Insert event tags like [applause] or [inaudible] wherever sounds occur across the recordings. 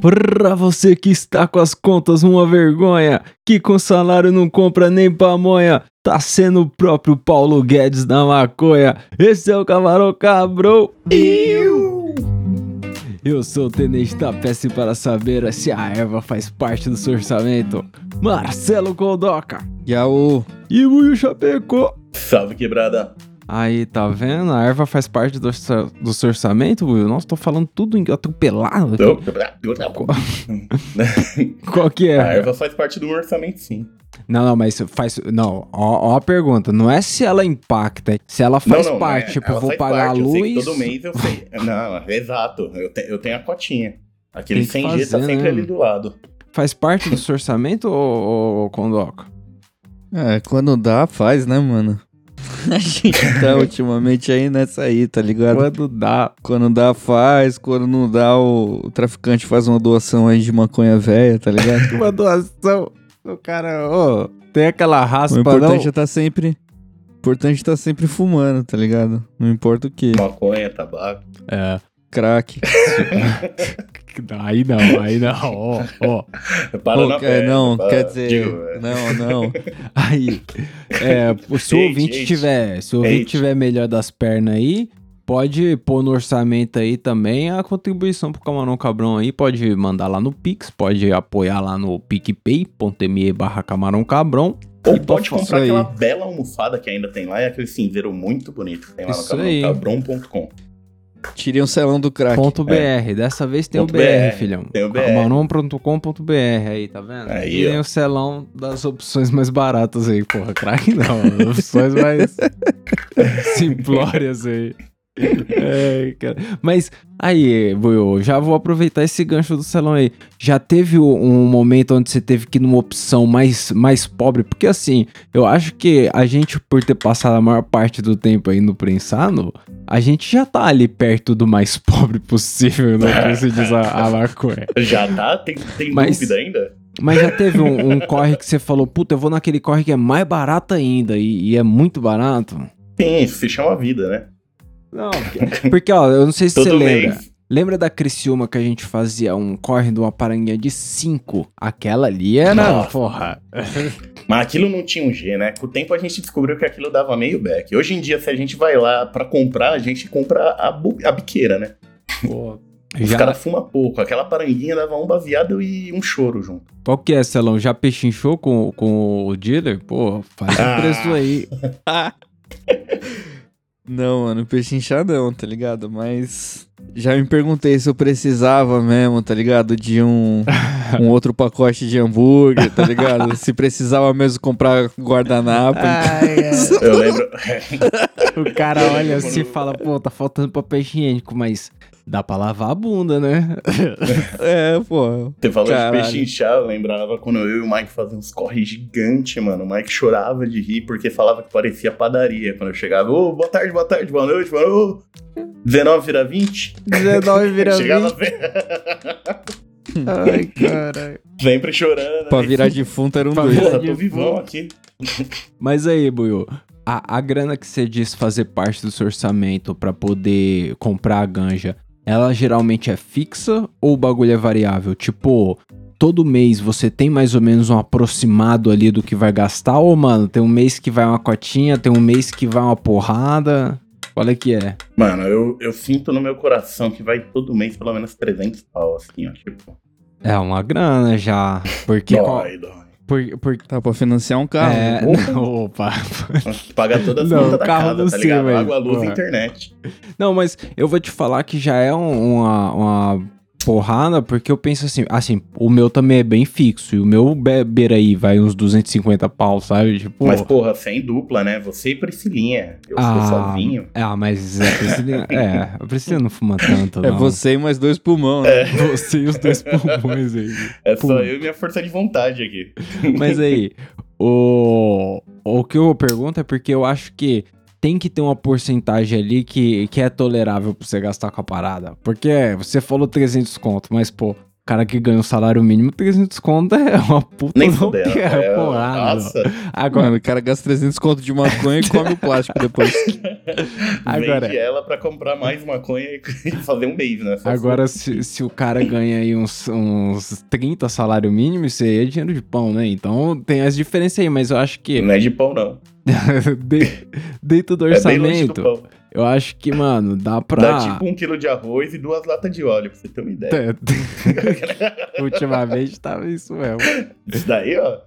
Pra você que está com as contas uma vergonha, que com salário não compra nem pamonha, tá sendo o próprio Paulo Guedes da maconha. Esse é o Camarão Cabrão. Eu, Eu sou o Tenente da Peça para saber se a erva faz parte do seu orçamento. Marcelo Coldoca. Yaô. E o Chapecó. Salve, quebrada. Aí, tá vendo? A erva faz parte do, do seu orçamento, Will? Nossa, tô falando tudo atropelado. Qual que é? A erva faz parte do orçamento, sim. Não, não, mas faz. Não, ó, ó, a pergunta. Não é se ela impacta, se ela faz não, não, parte. Não é. Tipo, ela vou pagar parte, a luz. todo mês eu sei. Não, exato. Eu, te, eu tenho a cotinha. Aquele 100G fazer, tá sempre né? ali do lado. Faz parte do seu orçamento, ô, ô Condoca? É, quando dá, faz, né, mano? A [laughs] gente tá ultimamente aí nessa aí, tá ligado? Quando dá. Quando dá, faz. Quando não dá, o, o traficante faz uma doação aí de maconha velha, tá ligado? [laughs] Uma doação. O cara, ô, tem aquela o raspa, importante não? é tá sempre. O importante é tá sempre fumando, tá ligado? Não importa o que. Maconha, tabaco. É. Crack. [laughs] Aí não, aí não, ó, ó. Para Pô, na é, não, para- quer dizer. digo, é. não, não. [laughs] Aí, é, se o ouvinte tiver, se o ouvinte tiver melhor das pernas aí, pode pôr no orçamento aí também a contribuição pro Camarão Cabrão aí, pode mandar lá no Pix, pode apoiar lá no picpay.me barra Camarão Cabrão. Ou E pode comprar aí. aquela bela almofada que ainda tem lá, é aquele cinzeiro muito bonito que tem lá Isso no aí. cabron.com. Tirei um selão do crack. Ponto BR, dessa vez tem Ponto o BR, BR, filhão. tem o BR. Camarão.com.br aí, tá vendo? Aí, tem ó. o selão das opções mais baratas aí, porra. Crack não, as [laughs] opções mais [laughs] simplórias aí. [laughs] É, cara. Mas aí, Buiu, já vou aproveitar esse gancho do salão aí. Já teve um momento onde você teve que ir numa opção mais, mais pobre? Porque assim, eu acho que a gente, por ter passado a maior parte do tempo aí no prensado, a gente já tá ali perto do mais [laughs] pobre possível, né? Como se diz a, a maconha. Já tá? Tem, tem Mas- dúvida ainda? Mas já teve um, um corre que você falou, puta, eu vou naquele corre que é mais barato ainda e, e é muito barato? Isso se chama vida, né? Não, porque, ó, eu não sei se você lembra. Lembra da Criciúma que a gente fazia um corre de uma paranguinha de 5? Aquela ali era, Nossa. porra. [laughs] Mas aquilo não tinha um G, né? Com o tempo a gente descobriu que aquilo dava meio back. Hoje em dia, se a gente vai lá pra comprar, a gente compra a, bu- a biqueira, né? Pô, Os já, caras fumam pouco. Aquela paranguinha dava um baseado e um choro junto. qual que é, Celão? Já pechinchou com, com o dealer? Pô, faz o Ah. preço aí. [laughs] Não, mano, peixe inchadão, tá ligado? Mas já me perguntei se eu precisava mesmo, tá ligado? De um, um [laughs] outro pacote de hambúrguer, tá ligado? se precisava mesmo comprar guardanapo. Eu lembro. [laughs] O cara olha assim e fala, pô, tá faltando papel higiênico, mas dá pra lavar a bunda, né? [laughs] É, pô. Você falou Caralho. de peixe inchado, eu lembrava quando eu e o Mike fazíamos uns corre gigante, mano. O Mike chorava de rir porque falava que parecia padaria. Quando eu chegava, ô, boa tarde, boa tarde, boa noite, mano. Ô, 19 vira 20. 19 [laughs] vira Chegava 20. ve- Ai, caralho. sempre chorando. Pra virar defunto era um Pra dois. Porra, tô vivão aqui. Mas aí, Buiu, a, a grana que você diz fazer parte do seu orçamento pra poder comprar a ganja, ela geralmente é fixa ou o bagulho é variável? Tipo, todo mês você tem mais ou menos um aproximado ali do que vai gastar? Ou, mano, tem um mês que vai uma cotinha, tem um mês que vai uma porrada? Qual é que é? Mano, eu, eu sinto no meu coração que vai todo mês pelo menos 300 pau, assim, ó. Tipo, É uma grana já. Porque. dói, dói. Por, por, Tá pra financiar um carro. é, não, opa. [laughs] Paga todas as Não, contas da carro casa, não tá sei, ligado? mas, Água, luz e internet. Não, mas eu vou te falar que já é um- uma, uma porrada, porque eu penso assim, assim, o meu também é bem fixo, e o meu be- beira aí vai uns 250 pau, sabe? Tipo, Mas, porra, sem dupla, né? Você e Priscilinha. Eu Ah, sou sozinho. ah, mas a Priscila, é, a Priscila não fuma tanto, É não. você e mais dois pulmão. né? [laughs] Você e os dois pulmões aí. É Pum. só eu e minha força de vontade aqui. Mas aí, [laughs] o, o que eu pergunto é porque eu acho que tem que ter uma porcentagem ali que, que é tolerável pra você gastar com a parada. Porque você falou 300 conto, mas pô, cara que ganha o salário mínimo, 300 conto é uma puta Nem fudendo. é, É, porrada, nossa, Agora, o cara gasta 300 conto de maconha e come o plástico depois. [laughs] Agora- vende ela pra comprar mais maconha e [laughs] fazer um mês, né? Agora se, se o cara ganha aí uns, uns 30 salário mínimo, isso aí é dinheiro de pão, né? Então tem as diferenças aí, mas eu acho que Não é de pão, não. de- dentro do É bem longe do orçamento, pão. Eu acho que, mano, dá pra. Dá tipo um quilo de arroz e duas latas de óleo, pra você ter uma ideia. É. [laughs] Ultimamente tava isso mesmo. Isso daí, ó.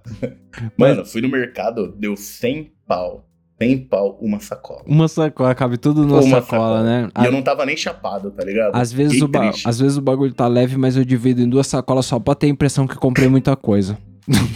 Mano, fui no mercado, deu 100 pau. 100 pau uma sacola. Uma sacola, cabe tudo numa Uma sacola, né? E eu não tava nem chapado, tá ligado? Às vezes, Fiquei o ba- às vezes o bagulho tá leve, mas eu divido em duas sacolas só pra ter a impressão que comprei muita coisa.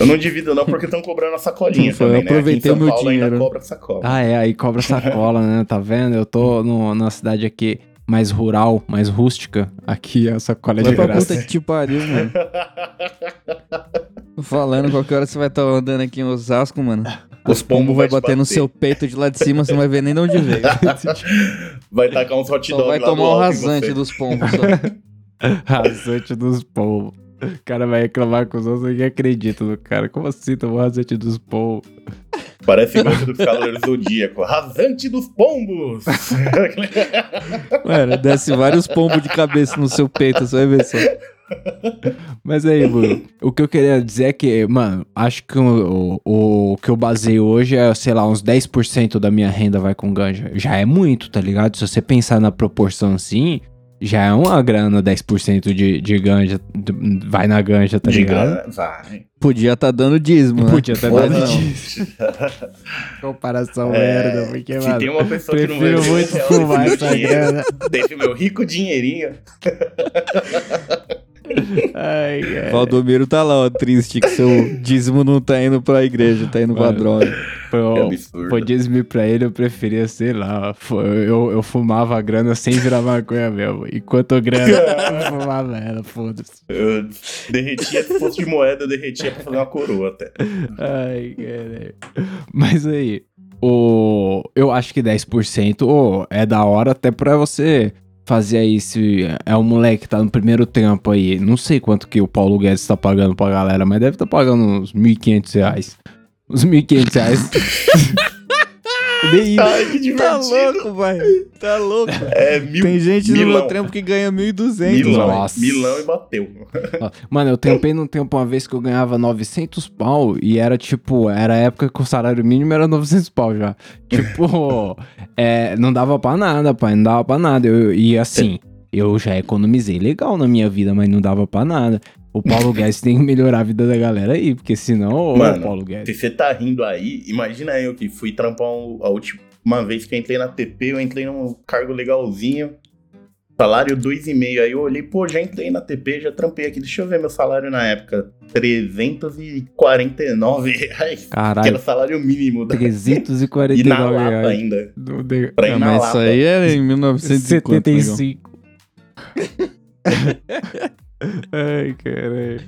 Eu não divido não porque estão cobrando a sacolinha [laughs] Foi, também, né? aproveitei Aqui em São meu Paulo ainda dinheiro. cobra sacola. Ah, é, aí cobra sacola, né? Tá vendo? Eu tô no, numa cidade aqui mais rural, mais rústica. Aqui a sacola é Vai de graça. puta que te pariu, mano. [laughs] Tô falando, qualquer hora você vai estar andando aqui em Osasco, mano. Os Pombo pombos vai te bater no seu peito de lá de cima, você não vai ver nem de onde veio. [laughs] Vai tacar uns hot Só dog vai tomar o rasante dos pombos. Só. Rasante dos povos. O cara vai reclamar com os outros e acredita no cara. Como assim tomou rasante dos povos? Parece igual do Cavaleiro Zodíaco. Rasante dos pombos! [laughs] Mano, desce vários pombos de cabeça no seu peito, você vai ver só. Mas aí, Bruno, o que eu queria dizer é que, mano, acho que o, o, o que eu baseio hoje é, sei lá, uns 10% da minha renda vai com ganja. Já é muito, tá ligado? Se você pensar na proporção assim, já é uma grana 10% de, de ganja, de- vai na ganja, tá De ligado? vai. Podia tá dando dízimo, né? Podia Porra, dado não. disso. Comparação É, merda, porque, Se mano, tem uma pessoa que não vai prefiro muito fumar essa grana. Desse meu rico dinheirinho. [laughs] Ai, cara. Valdomiro tá lá, ó, triste que seu dízimo não tá indo pra igreja, tá indo pra droga. Pô, Que absurdo. Dízimo pra ele, eu preferia, sei lá, eu, eu fumava a grana sem virar maconha mesmo. Enquanto a grana, eu [laughs] fumava ela, foda-se. Eu derretia, se fosse de moeda, eu derretia pra fazer uma coroa até. Ai, caralho. Mas aí, o, eu acho que 10% ô, é da hora até pra você fazer aí se é um moleque que tá no primeiro tempo aí. Não sei quanto que o Paulo Guedes tá pagando pra galera, mas deve tá pagando uns 1.500 reais. Uns 1.500 reais. [laughs] Nem isso. Ai, que Tá louco, vai. Tá louco. É mil, Tem gente no milão. meu trampo que ganha 1.200. Milão, Nossa. milão e bateu. Mano, eu trampei num tempo uma vez que eu ganhava 900 pau e era tipo, era a época que o salário mínimo era 900 pau já. [laughs] Tipo, é, não dava pra nada, pai, não dava pra nada. Eu, e assim, eu já economizei legal na minha vida, mas não dava pra nada. O Paulo [laughs] Guedes tem que melhorar a vida da galera aí, porque senão, Mano, Paulo Se Guedes. você tá rindo aí, imagina eu que fui trampar um- a última vez que eu entrei na TP, eu entrei num cargo legalzinho. Salário 2,5. Aí eu olhei, pô, já entrei na TP, já trampei aqui. Deixa eu ver meu salário na época. 349 reais. Que era Caralho, o salário mínimo. Da... [laughs] E na 349 lata reais. ainda. Do de- Pra ir Ah, na mas lata. isso aí era em 1950. [laughs] negão. 75. Ai, caralho.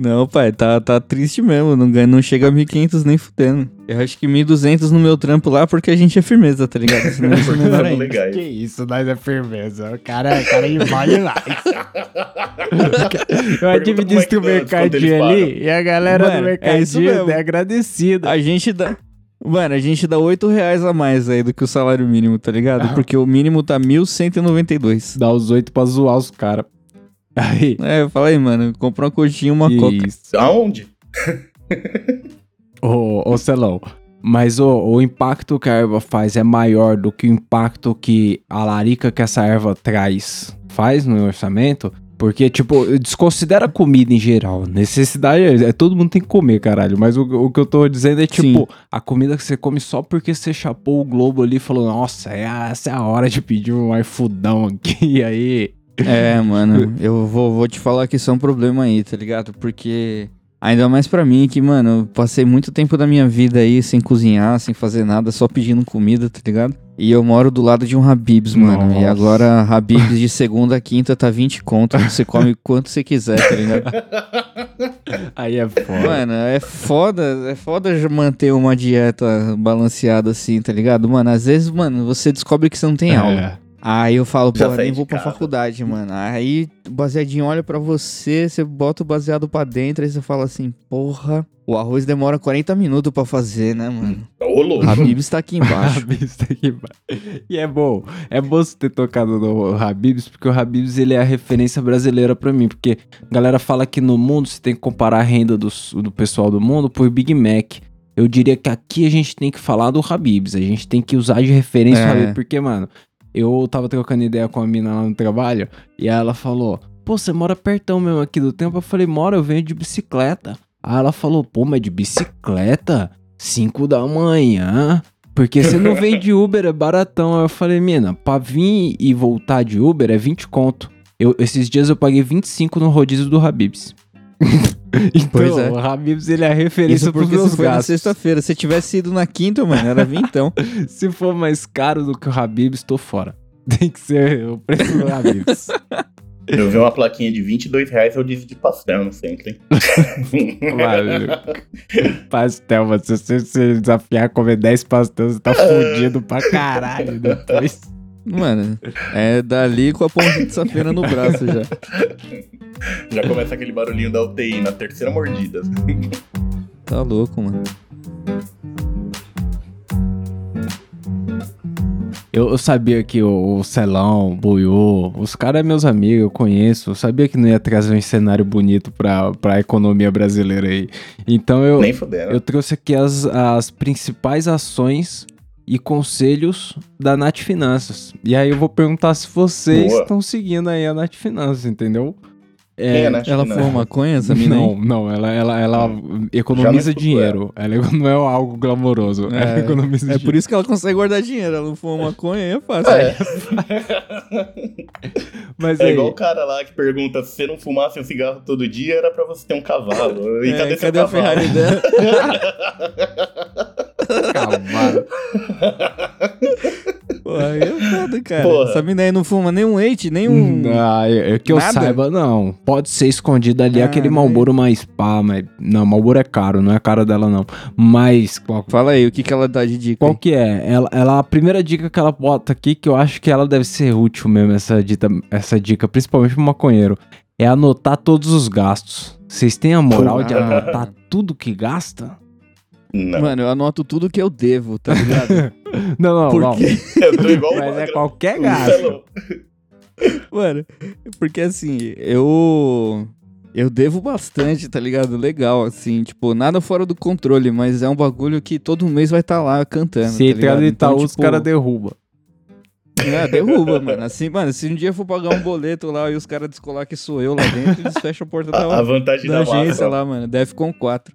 Não, pai, tá, tá triste mesmo. Não, ganha, não chega a 1.500 nem fudendo. Eu acho que 1.200 no meu trampo lá porque a gente é firmeza, tá ligado? [laughs] Senão isso é Trampo ainda. legais. Que isso, nós é firmeza. O cara, o cara envolve lá. [laughs] Eu administro o é que tá, quanto mercadinho ali e a galera Mano, do é isso mercadinho mesmo. é agradecida. A gente dá. Mano, a gente dá 8 reais a mais aí do que o salário mínimo, tá ligado? Ah. Porque o mínimo tá 1.192. Dá os oito pra zoar os caras. Aí. É, eu falei, mano, comprou uma coxinha e uma coca. Isso. Aonde? Ô, ô Celão, mas o, o impacto que a erva faz é maior do que o impacto que a larica que essa erva traz faz no orçamento? Porque, tipo, desconsidera a comida em geral. Necessidade é, é- todo mundo tem que comer, caralho. Mas o, o que eu tô dizendo é, tipo, Sim. a comida que você come só porque você chapou o globo ali e falou, nossa, é a- essa é a hora de pedir um iFoodão aqui. [laughs] E aí. [laughs] É, mano, eu vou, vou te falar que isso é um problema aí, tá ligado? Porque. Ainda mais pra mim, que, mano, eu passei muito tempo da minha vida aí sem cozinhar, sem fazer nada, só pedindo comida, tá ligado? E eu moro do lado de um Habibs, mano. E Nossa. agora, Habibs de segunda a quinta tá 20 conto. Você come quanto você quiser, tá ligado? [laughs] Aí é foda. Mano, é foda, é foda manter uma dieta balanceada assim, tá ligado? Mano, às vezes, mano, você descobre que você não tem É. aula. Aí eu falo, pô, saí nem vou pra faculdade, mano. Aí o baseadinho olha pra você, você bota o baseado pra dentro, aí você fala assim, porra, o arroz demora 40 minutos pra fazer, né, mano? Ô, louco. Habib está aqui [laughs] embaixo. Habibs tá aqui embaixo. E é bom, é bom você ter tocado no Habibs, porque o Habibs ele é a referência brasileira pra mim, porque a galera fala que no mundo você tem que comparar a renda dos- do, pessoal do mundo por Big Mac. Eu diria que aqui a gente tem que falar do Habibs, a gente tem que usar de referência o É. Habibs, porque, mano, eu tava trocando ideia com a mina lá no trabalho, e ela falou, pô, você mora pertão mesmo aqui do tempo? Eu falei, mora, eu venho de bicicleta. Aí ela falou, pô, mas de bicicleta? 5 da manhã? Porque você não vem de Uber, é baratão. Aí eu falei, mina, pra vir e voltar de Uber é 20 conto. Eu, esses dias eu paguei 25 no rodízio do Habibs. [laughs] então, Pois é. o Habibs ele é a referência pros porque meus você foi na sexta-feira. Se tivesse ido na quinta, mano, era vintão. [laughs] Se for mais caro do que o Habibs, tô fora. [laughs] Tem que ser o preço do Habibs. Eu vi uma plaquinha de 22 reais, eu disse de pastel no centro, hein? [laughs] Mano, pastel, mas se você se desafiar a comer 10 pastéis, você tá fudido pra caralho depois. Mano, é dali com a pontinha de safena no braço já. [laughs] Já começa aquele barulhinho da UTI na terceira mordida. Tá louco, mano. Eu, eu sabia que o, o Celão, o Buiú, os caras é meus amigos, eu conheço. Eu sabia que não ia trazer um cenário bonito pra, pra economia brasileira aí. Então eu, Nem eu trouxe aqui as, as principais ações e conselhos da Nath Finanças. E aí eu vou perguntar se vocês Boa. estão seguindo aí a Nath Finanças, entendeu? É, né? Ela fuma maconha, essa mina aí? Não, não, ela, ela, ela economiza dinheiro. Ela não é algo glamouroso. ela É, economiza É por dinheiro. isso que ela consegue guardar dinheiro. Ela não fuma maconha, aí é fácil. É, [laughs] Mas é aí, igual o cara lá que pergunta se você não fumasse um cigarro todo dia, era pra você ter um cavalo. [laughs] E É, cadê, cadê a cavalo? Ferrari dela? [laughs] cavalo. Pô, aí é foda, cara. Porra. Essa mina aí não fuma nem um eight, nem um... Ah, é é que eu Nada? saiba, não. Pode ser escondido ali Ah, aquele né? Malboro mais pá, mas. Não, Malboro é caro, não é a cara dela, não. Mas. Qual, Fala aí, o que, que ela dá de dica? qual aí? que é? Ela, ela, a primeira dica que ela bota aqui, que eu acho que ela deve ser útil mesmo, essa, dita, essa dica, principalmente pro maconheiro, é anotar todos os gastos. Vocês têm a moral de anotar [laughs] tudo que gasta? Não. Mano, eu anoto tudo que eu devo, tá ligado? [laughs] Não, não, Por não. Eu [laughs] tô igual Mas é qualquer gasto. Celão. Mano, porque assim, eu. Eu devo bastante, tá ligado? Legal, assim, tipo, nada fora do controle, mas é um bagulho que todo mês vai estar lá cantando. Se tá entrar no Itaú, Então, os tipo, caras derrubam. É, derruba, mano. Assim, mano, se um dia eu for pagar um boleto lá e os caras descolar que sou eu lá dentro, eles fecham a porta da, A, a vantagem da da, agência lá, mano. Defcon 4.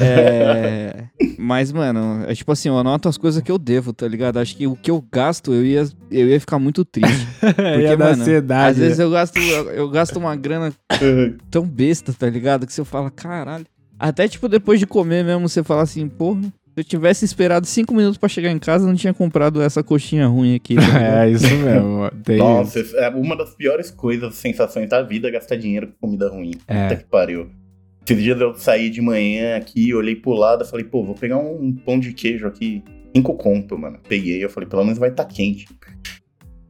É. Mas, mano, é tipo assim, eu anoto as coisas que eu devo, tá ligado? Acho que o que eu gasto, eu ia, eu ia ficar muito triste. Porque, [laughs] Ia dar mano, ansiedade. Às vezes eu gasto, eu, eu gasto uma grana [laughs] tão besta, tá ligado? Que você fala, caralho. Até tipo, depois de comer mesmo, você fala assim, porra, se eu tivesse esperado cinco minutos pra chegar em casa, eu não tinha comprado essa coxinha ruim aqui. [laughs] tá? É, isso mesmo. Tem Nossa, é uma das piores coisas, sensações da vida é gastar dinheiro com comida ruim. É. Puta que pariu. Esses dias eu saí de manhã aqui, olhei pro lado, falei, pô, vou pegar um pão de queijo aqui, cinco conto, mano. Peguei, eu falei, pelo menos vai estar tá quente.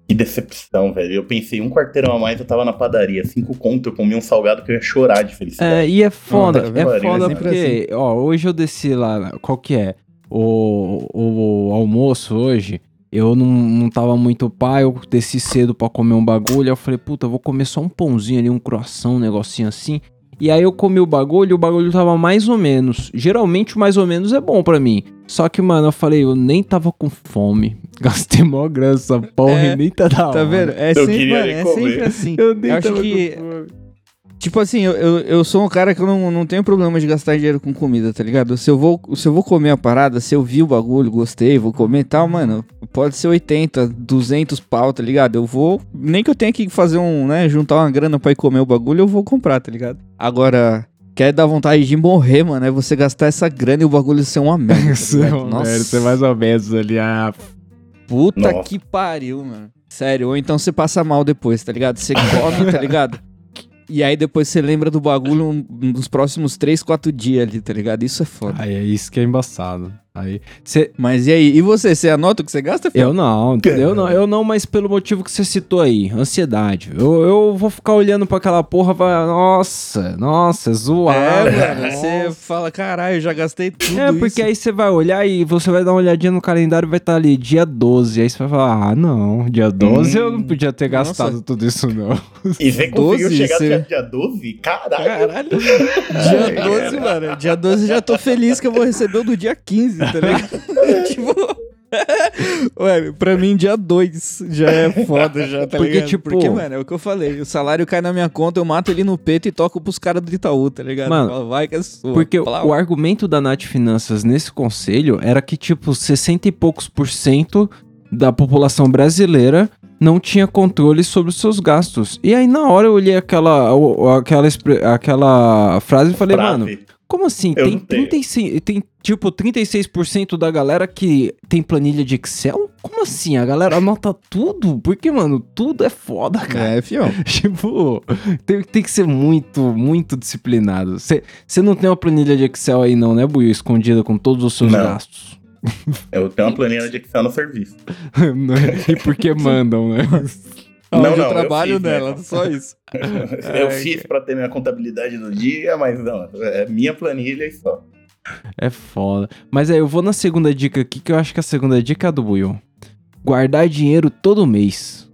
Que decepção, velho. Eu pensei, um quarteirão a mais eu tava na padaria, cinco conto, eu comi um salgado que eu ia chorar de felicidade. É, e é foda, é pariu, foda é sempre porque, ó, hoje eu desci lá, qual que é? O, o almoço hoje, eu não, não tava muito pai, eu desci cedo pra comer um bagulho, aí eu falei, puta, eu vou comer só um pãozinho ali, um croissant, um negocinho assim. E aí eu comi o bagulho e o bagulho tava mais ou menos. Geralmente o mais ou menos é bom pra mim. Só que, mano, eu falei, eu nem tava com fome. [laughs] Gastei mó grana essa porra É, e nem tá da Tá hora. vendo? É Eu sempre, queria mano, é sempre assim. Eu nem Eu acho tava que- com fome. Tipo assim, eu, eu, eu sou um cara que eu não, não tenho problema de gastar dinheiro com comida, tá ligado? Se eu, vou, se eu vou comer a parada, se eu vi o bagulho, gostei, vou comer e tal, mano, pode ser 80, 200 pau, tá ligado? Eu vou, nem que eu tenha que fazer um, né, juntar uma grana pra ir comer o bagulho, eu vou comprar, tá ligado? Agora, quer dar vontade de morrer, mano, é você gastar essa grana e o bagulho ser uma merda. tá [laughs] é uma merda, Você mais ou menos ali, ah, Puta Nossa. que pariu, mano. Sério, ou então você passa mal depois, tá ligado? Você come, tá [laughs] ligado? E aí depois você lembra do bagulho nos próximos 3, 4 dias ali, tá ligado? Isso é foda. Aí é isso que é embaçado. Aí, cê, Mas e aí? E você? Você anota o que você gasta? filho? eu não, eu não, eu não, mas pelo motivo que você citou aí, ansiedade. Eu, eu vou ficar olhando pra aquela porra, vai, nossa, nossa, zoado. É, mano. [laughs] Você fala, caralho, eu já gastei tudo É, porque isso. aí você vai olhar e você vai dar uma olhadinha no calendário e vai estar ali dia 12. Aí você vai falar, ah, não, dia 12 eu não podia ter Nossa. gastado tudo isso, não. E você conseguiu 12, chegar você- até dia 12? Caralho. Caralho. Dia 12, mano. Dia 12 eu já tô feliz que eu vou receber o do dia 15, tá ligado? [laughs] tipo. [laughs] Mano, pra mim, dia 2 já é foda, já, tá Porque, ligado? tipo- Porque, mano, é o que eu falei. O salário cai na minha conta, eu mato ele no peito e toco pros caras do Itaú, tá ligado? Mano, Fala, vai que é sua. Porque Plau. o argumento da Nath Finanças nesse conselho era que, tipo, 60 e poucos por cento da população brasileira não tinha controle sobre os seus gastos. E aí, na hora, eu olhei aquela, aquela, aquela frase e falei, mano. Como assim? Eu Tem não tenho. 36, tem, tipo, 36% da galera que tem planilha de Excel? Como assim? A galera anota tudo? Porque, mano, tudo é foda, cara. É, fião. [laughs] Tipo, tem, tem que ser muito, muito disciplinado. Você não tem uma planilha de Excel aí não, né, Buio? Escondida com todos os seus Não. gastos. Eu tenho uma planilha de Excel no serviço. [laughs] E porque mandam, né? [laughs] Não, não, eu eu trabalho fiz, né? nela, só isso. [laughs] eu Ai, fiz pra ter minha contabilidade do dia, mas não, é minha planilha e só. É foda. Mas aí, eu vou na segunda dica aqui, que eu acho que a segunda dica é a do Buio. Guardar dinheiro todo mês.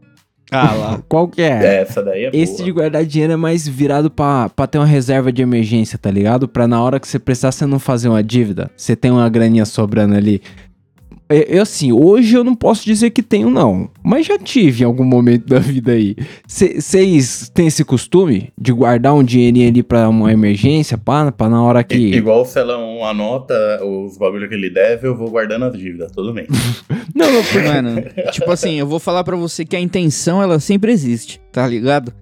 Ah lá. [laughs] Qual que é? Essa daí é Esse boa. de guardar dinheiro é mais virado pra, pra ter uma reserva de emergência, tá ligado? Pra na hora que você precisar, você não fazer uma dívida. Você tem uma graninha sobrando ali. É, Eu, assim, hoje eu não posso dizer que tenho, não. Mas já tive em algum momento da vida aí. Vocês têm esse costume de guardar um dinheirinho ali pra uma emergência, pá, pra na hora I- que... Igual o Celão anota os bagulho que ele deve, eu vou guardando as dívidas todo mês. [laughs] Não, não, porque... Mano, tipo assim, eu vou falar pra você que a intenção, ela sempre existe, tá ligado?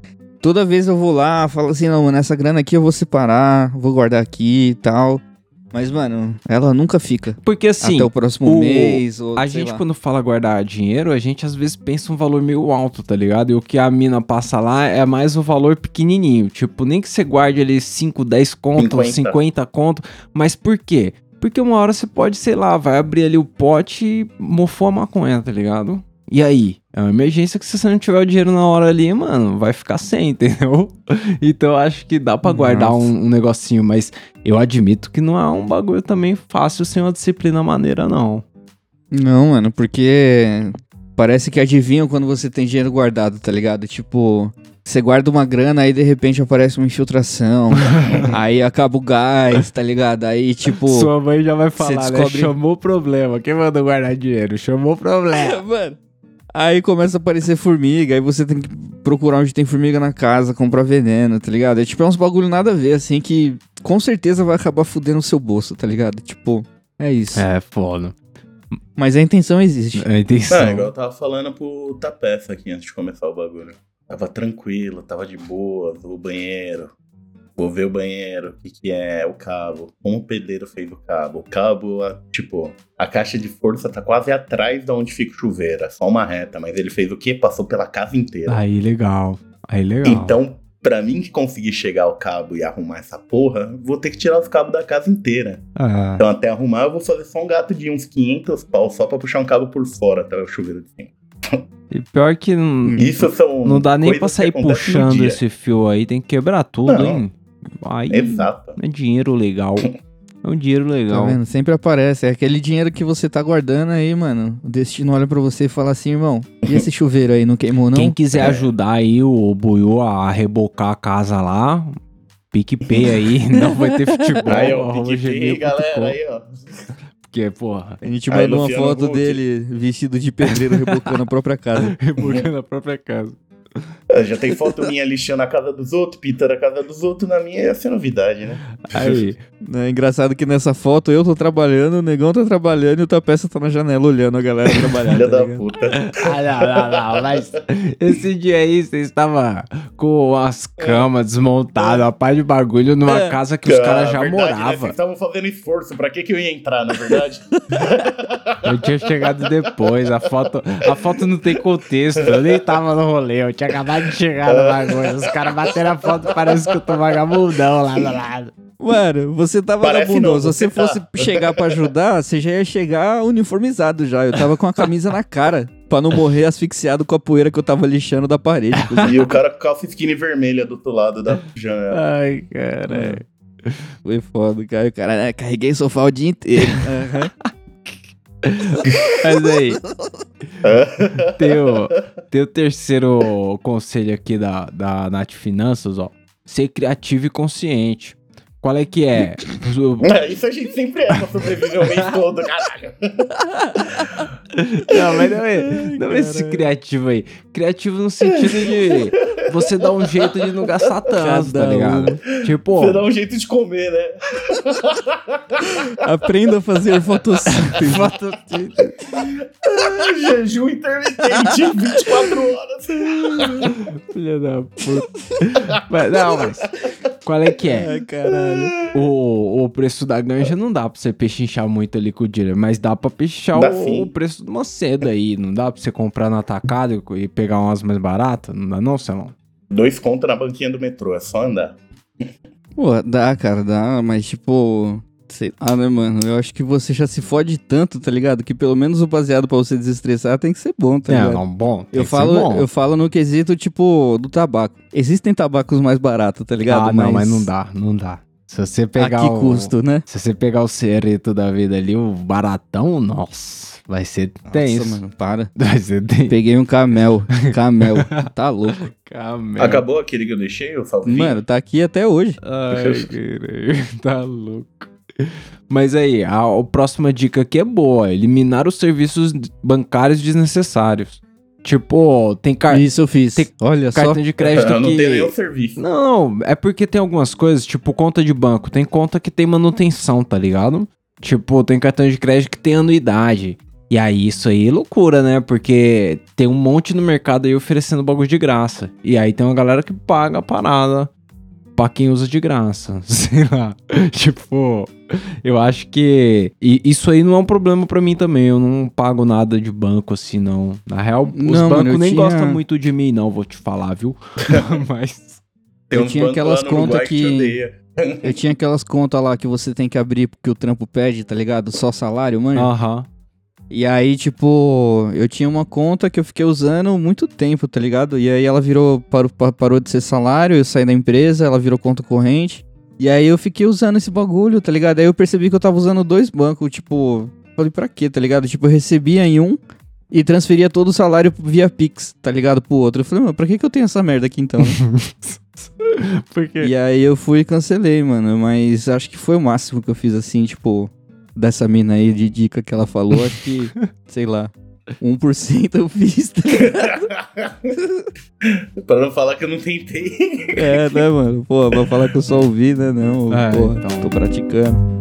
Toda vez eu vou lá, falo assim, não, mano, essa grana aqui eu vou separar, vou guardar aqui e tal. Mas, mano, ela nunca fica. Porque assim... até o próximo o- mês, ou A sei gente, lá. quando fala guardar dinheiro, a gente às vezes pensa um valor meio alto, tá ligado? E o que a mina passa lá é mais o valor pequenininho. Tipo, nem que você guarde ali 5, 10 conto, 50, 50. 50 conto. Mas por quê? Porque uma hora você pode, sei lá, vai abrir ali o pote e mofou a maconha, tá ligado? E aí? É uma emergência que se você não tiver o dinheiro na hora ali, mano, vai ficar sem, [laughs] entendeu? Então eu acho que dá pra guardar um, um negocinho, mas eu admito que não é um bagulho também fácil sem uma disciplina maneira, não. Não, mano, porque parece que adivinham quando você tem dinheiro guardado, tá ligado? Tipo, você guarda uma grana, aí de repente aparece uma infiltração, [laughs] aí acaba o gás, tá ligado? Aí, tipo. Sua mãe já vai falar, né? descobre- Chamou o problema. Quem mandou guardar dinheiro? Chamou o problema. [laughs] Mano. Aí começa a aparecer formiga, aí você tem que procurar onde tem formiga na casa, comprar veneno, tá ligado? É tipo, é uns bagulho nada a ver, assim, que com certeza vai acabar fudendo o seu bolso, tá ligado? Tipo, é isso. É, foda. Mas a intenção existe. É a intenção. Não, igual eu tava falando pro Tapeça aqui antes de começar o bagulho. Tava tranquilo, tava de boa, o banheiro. Vou ver o banheiro, o que, que é o cabo, como o pedreiro fez o cabo. O cabo, a- tipo, a caixa de força tá quase atrás de onde fica o chuveiro, é só uma reta, mas ele fez o quê? Passou pela casa inteira. Aí, legal. Aí, legal. Então, pra mim conseguir chegar ao cabo e arrumar essa porra, vou ter que tirar os cabos da casa inteira. Ah, Então, até arrumar, eu vou fazer só um gato de uns 500 pau só pra puxar um cabo por fora até o chuveiro de cima. e pior que não, Isso são. não dá nem pra que sair puxando esse fio aí. Tem que quebrar tudo, Não. hein? Aí Exato. é dinheiro legal. É um dinheiro Tá legal. vendo? Sempre aparece. É aquele dinheiro que você tá guardando aí, mano. O destino olha pra você e fala assim, irmão, e esse [laughs] chuveiro aí, não queimou não? Quem quiser É. ajudar aí o Buiu a rebocar a casa lá, PicPay aí, [laughs] não vai ter futebol. Aí, ó, PicPay, galera, aí, ó. Porque, porra, A gente mandou uma foto dele vestido de pedreiro rebocando a própria casa. [laughs] rebocando a própria casa. [laughs] Já tem foto minha lixando a casa dos outros, pintando a casa dos outros, na minha ia ser novidade, né? Aí, É engraçado que nessa foto eu tô trabalhando, o negão tá trabalhando e o Tapeça tá na janela olhando a galera trabalhar. Filha tá da ligado? puta. Ah, não, não, não, mas esse dia aí você estava com as camas desmontadas, a paz de bagulho numa É. casa que os caras já verdade, Né? Vocês moravam. estavam fazendo esforço, pra que que eu ia entrar, na verdade? Eu tinha chegado depois, a foto, a foto não tem contexto, eu nem tava no rolê, eu tinha tinha acabado de chegar no bagulho. Os caras bateram a foto, parece que eu tô vagabundão lá do lado. Mano, você tá Parece vagabundo. Se você tá. fosse chegar pra ajudar, você já ia chegar uniformizado já. Eu tava com a camisa na cara, pra não morrer asfixiado com a poeira que eu tava lixando da parede. E o cara com calça skinny vermelha do outro lado da janela. Ai, cara. Foi foda, cara. O cara, né, carreguei o sofá o dia inteiro. Aham. Mas aí, [laughs] tem o terceiro conselho aqui da, da Nath Finanças, ó. Ser criativo e consciente. Qual é que é? [laughs] É, Isso a gente sempre é pra sobreviver o mês todo, caralho. Não, mas não é, não é esse criativo aí. Criativo no sentido de você dar um jeito de não gastar tanto, tá Cada um. ligado? Tipo, Você dá um jeito de comer, né? [laughs] Aprenda a fazer fotossíntese. [laughs] Jejum intermitente, [laughs] 24 horas. filha da puta. Mas, não, mas qual é que é? Ai, caralho. O, o preço da ganja não dá pra você pechinchar muito ali com o dinheiro, mas dá pra pechinchar Dá o, o preço de uma seda aí. Não dá pra você comprar no atacado e pegar umas mais baratas? Não dá não, Celão? Dois contos na banquinha do metrô, é só andar. Pô, dá, cara, dá, mas tipo. Sei lá, né, mano? Eu acho que você já se fode tanto, tá ligado? Que pelo menos o baseado pra você desestressar tem que ser bom, tá É, ligado? não, bom. tem Eu que ser falo, bom. eu falo no quesito, tipo, do tabaco. Existem tabacos mais baratos, tá ligado? Ah, não, mas não dá, não dá. Se você A pegar que o... custo, né? Se você pegar o cereto da vida ali, o baratão, nossa, vai ser tenso. Nossa, mano, para. [laughs] Vai ser tenso. Peguei um camel. Camel. [laughs] Tá louco. Camelo. Acabou aquele que eu deixei, o salvinho? Mano, tá aqui até hoje. Ai, caralho, [laughs] tá louco. Mas aí, a, a próxima dica aqui é boa: eliminar os serviços bancários desnecessários. Tipo, tem car Isso eu fiz. tem Olha só. cartão de crédito Eu não que. tenho nenhum serviço. Não, é porque tem algumas coisas, tipo conta de banco, tem conta que tem manutenção, tá ligado? Tipo, tem cartão de crédito que tem anuidade. E aí, isso aí é loucura, né? Porque tem um monte no mercado aí oferecendo bagulho de graça. E aí tem uma galera que paga a parada pra quem usa de graça. [laughs] Sei lá. tipo, eu acho que. E isso aí não é um problema pra mim também. Eu não pago nada de banco assim, não. Na real, os Não, bancos eu nem tinha- gostam muito de mim, não, vou te falar, viu? [laughs] [laughs] Mas. Tem Eu tinha aquelas contas que-. Eu tinha aquelas contas lá que você tem que abrir porque o trampo pede, tá ligado? Só salário, mano. Aham. E aí, tipo, eu tinha uma conta que eu fiquei usando muito tempo, tá ligado? E aí ela virou, parou, pa- parou de ser salário, eu saí da empresa, ela virou conta corrente. E aí eu fiquei usando esse bagulho, tá ligado? Aí eu percebi que eu tava usando dois bancos, tipo, falei, pra quê, tá ligado? Tipo, eu recebia em um e transferia todo o salário via Pix, tá ligado? Pro outro. Eu falei, mano, pra que que eu tenho essa merda aqui então? [laughs] Porque. E aí eu fui e cancelei, mano. Mas acho que foi o máximo que eu fiz assim, tipo, dessa mina aí de dica que ela falou. Acho que, [laughs] sei lá, 1% eu fiz. tá ligado? [laughs] pra não falar que eu não tentei. é, né, mano? Pô, vai falar que eu só ouvi, né? Não, É, porra, então. tô praticando.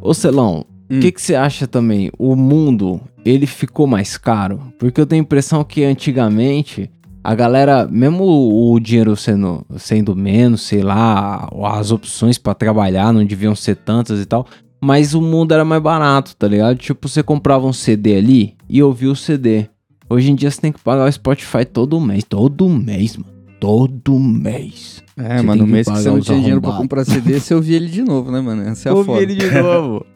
Ô Celão, o Hum. que que você acha também? O mundo, ele ficou mais caro? Porque eu tenho a impressão que antigamente a galera, mesmo o, dinheiro sendo, sendo menos, sei lá, as opções pra trabalhar não deviam ser tantas e tal, mas o mundo era mais barato, tá ligado? Tipo, você comprava um CD ali e ouvia o CD. Hoje em dia você tem que pagar o Spotify todo mês, todo mês, mano. Todo mês. É, Você mano, no mês que você não tinha dinheiro pra comprar CD, você ouvia ele de novo, né, mano? Essa é a Ouvi foda. ele de novo. [laughs]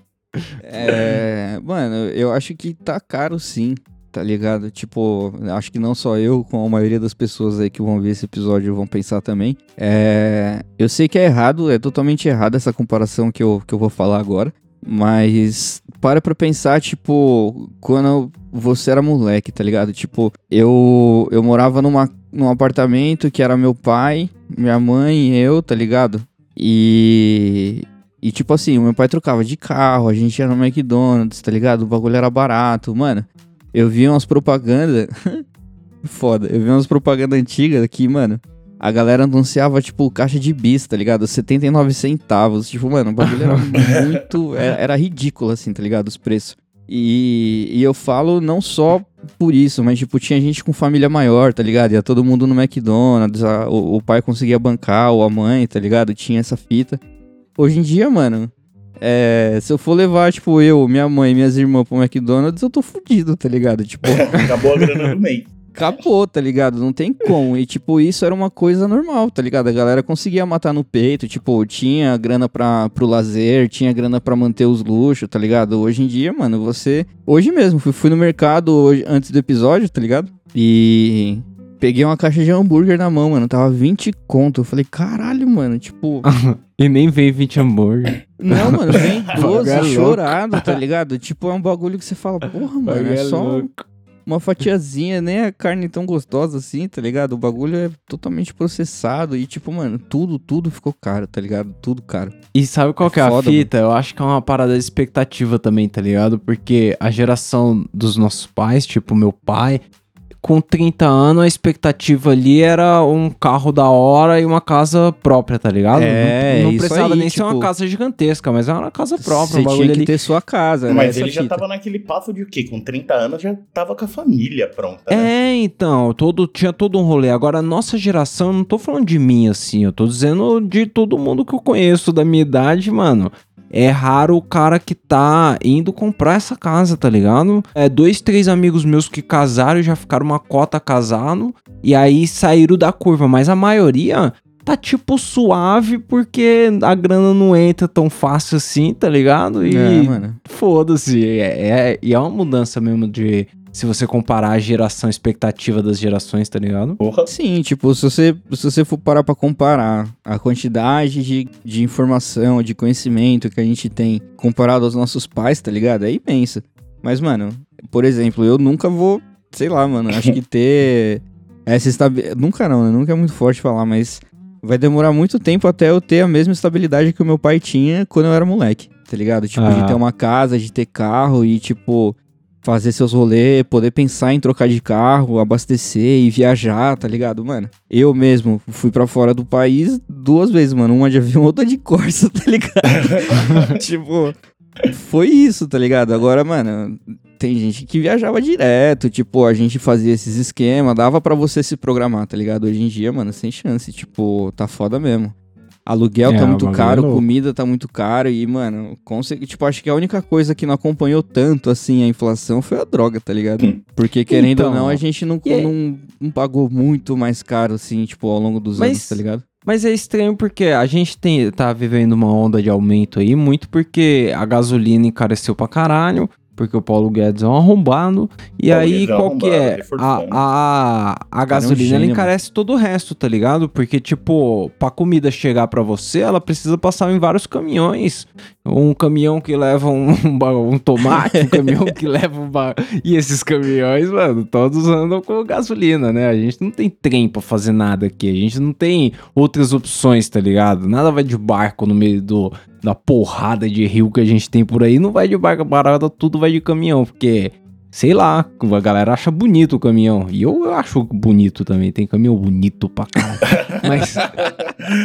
É, mano, eu acho que tá caro sim, tá ligado? Tipo, acho que não só eu, com a maioria das pessoas aí que vão ver esse episódio vão pensar também. É, eu sei que é errado, é totalmente errado essa comparação que eu, que eu vou falar agora. Mas para pra pensar, tipo, quando você era moleque, tá ligado? Tipo, eu, eu morava numa, num apartamento que era meu pai, minha mãe e eu, tá ligado? E, e tipo assim, o meu pai trocava de carro, a gente ia no McDonald's, tá ligado? O bagulho era barato. Mano, eu vi umas propagandas. [laughs] Foda, eu vi umas propagandas antigas que, mano, a galera anunciava, tipo, caixa de bis, tá ligado? 79 centavos. Tipo, mano, o bagulho era [laughs] muito. Era, era ridículo, assim, tá ligado? Os preços. E, e eu falo não só por isso, mas, tipo, tinha gente com família maior, tá ligado? Ia todo mundo no McDonald's, a- o, o pai conseguia bancar, ou a mãe, tá ligado? Tinha essa fita. Hoje em dia, mano, é, se eu for levar, tipo, eu, minha mãe minhas irmãs pro McDonald's, eu tô fudido, tá ligado? Tipo, [laughs] Acabou a grana do mês. acabou, tá ligado? Não tem como. E, tipo, isso era uma coisa normal, tá ligado? A galera conseguia matar no peito, tipo, tinha grana pra, pro lazer, tinha grana pra manter os luxos, tá ligado? Hoje em dia, mano, você. Hoje mesmo, fui, fui no mercado hoje, antes do episódio, tá ligado? E. Peguei uma caixa de hambúrguer na mão, mano. Tava 20 conto. Eu falei, caralho, mano. Tipo. [laughs] E nem vem 20 hambúrguer. Não, mano, vem [laughs] Bagulho é 12 louco. chorado, tá ligado? Tipo, é um bagulho que você fala, porra, mano, é só uma fatiazinha, nem a carne tão gostosa assim, tá ligado? O bagulho é totalmente processado e, tipo, mano, tudo, tudo ficou caro, tá ligado? Tudo caro. E sabe qual É que é a foda, fita? Eu acho que é uma parada de expectativa também, tá ligado? Porque a geração dos nossos pais, tipo meu pai, com 30 anos a expectativa ali era um carro da hora e uma casa própria, tá ligado? É, não, não precisava aí, nem ser uma tipo, casa gigantesca, mas era uma casa própria, Você um bagulho tinha que ali. ter sua casa, né? Mas Essa ele já fita. tava naquele passo de o quê? Com 30 anos já tava com a família pronta, né? É, então, todo, tinha todo um rolê. Agora, a nossa geração, eu não tô falando de mim assim, eu tô dizendo de todo mundo que eu conheço da minha idade, mano. É raro o cara que tá indo comprar essa casa, tá ligado? É dois, três amigos meus que casaram e já ficaram uma cota casado e aí saíram da curva, mas a maioria tá tipo suave porque a grana não entra tão fácil assim, tá ligado? E É, mano. foda-se. É, é, e é uma mudança mesmo de. Se você comparar a geração expectativa das gerações, tá ligado? Porra. Sim, tipo, se você, se você for parar pra comparar a quantidade de, de informação, de conhecimento que a gente tem comparado aos nossos pais, tá ligado? É imensa. Mas, mano, por exemplo, eu nunca vou, sei lá, mano, acho que [laughs] ter essa estabilidade. Nunca não, né? Nunca é muito forte falar, mas vai demorar muito tempo até eu ter a mesma estabilidade que o meu pai tinha quando eu era moleque, tá ligado? Tipo, Ah. de ter uma casa, de ter carro e, tipo, fazer seus rolês, poder pensar em trocar de carro, abastecer e viajar, tá ligado, mano? Eu mesmo fui pra fora do país duas vezes, mano. Uma de avião, [laughs] outra de Corsa, tá ligado? [laughs] tipo, foi isso, tá ligado? Agora, mano, tem gente que viajava direto, tipo, a gente fazia esses esquemas, dava pra você se programar, tá ligado? Hoje em dia, mano, sem chance, tipo, tá foda mesmo. Aluguel É, tá muito é caro, comida tá muito caro e, mano, conse- tipo, acho que a única coisa que não acompanhou tanto, assim, a inflação foi a droga, tá ligado? Hum. Porque, querendo ou Então, não, a gente não, aí? não, não pagou muito mais caro, assim, tipo, ao longo dos Mas- anos, tá ligado? Mas é estranho porque a gente tem, tá vivendo uma onda de aumento aí, muito porque a gasolina encareceu pra caralho, porque o Paulo Guedes é um arrombado. E Paulo aí, Guedes é qual que é? A, a, a é um gasolina ela encarece todo o resto, tá ligado? Porque, tipo, pra comida chegar pra você, ela precisa passar em vários caminhões. Um caminhão que leva um, [laughs] um um tomate, um caminhão que leva um. ba- [laughs] E esses caminhões, mano, todos andam com gasolina, né? A gente não tem trem pra fazer nada aqui. A gente não tem outras opções, tá ligado? Nada vai de barco no meio do, da porrada de rio que a gente tem por aí. Não vai de barco parada, tudo vai de caminhão, porque. Sei lá, a galera acha bonito o caminhão. E eu, eu acho bonito também. Tem caminhão bonito pra caralho. [laughs] Mas.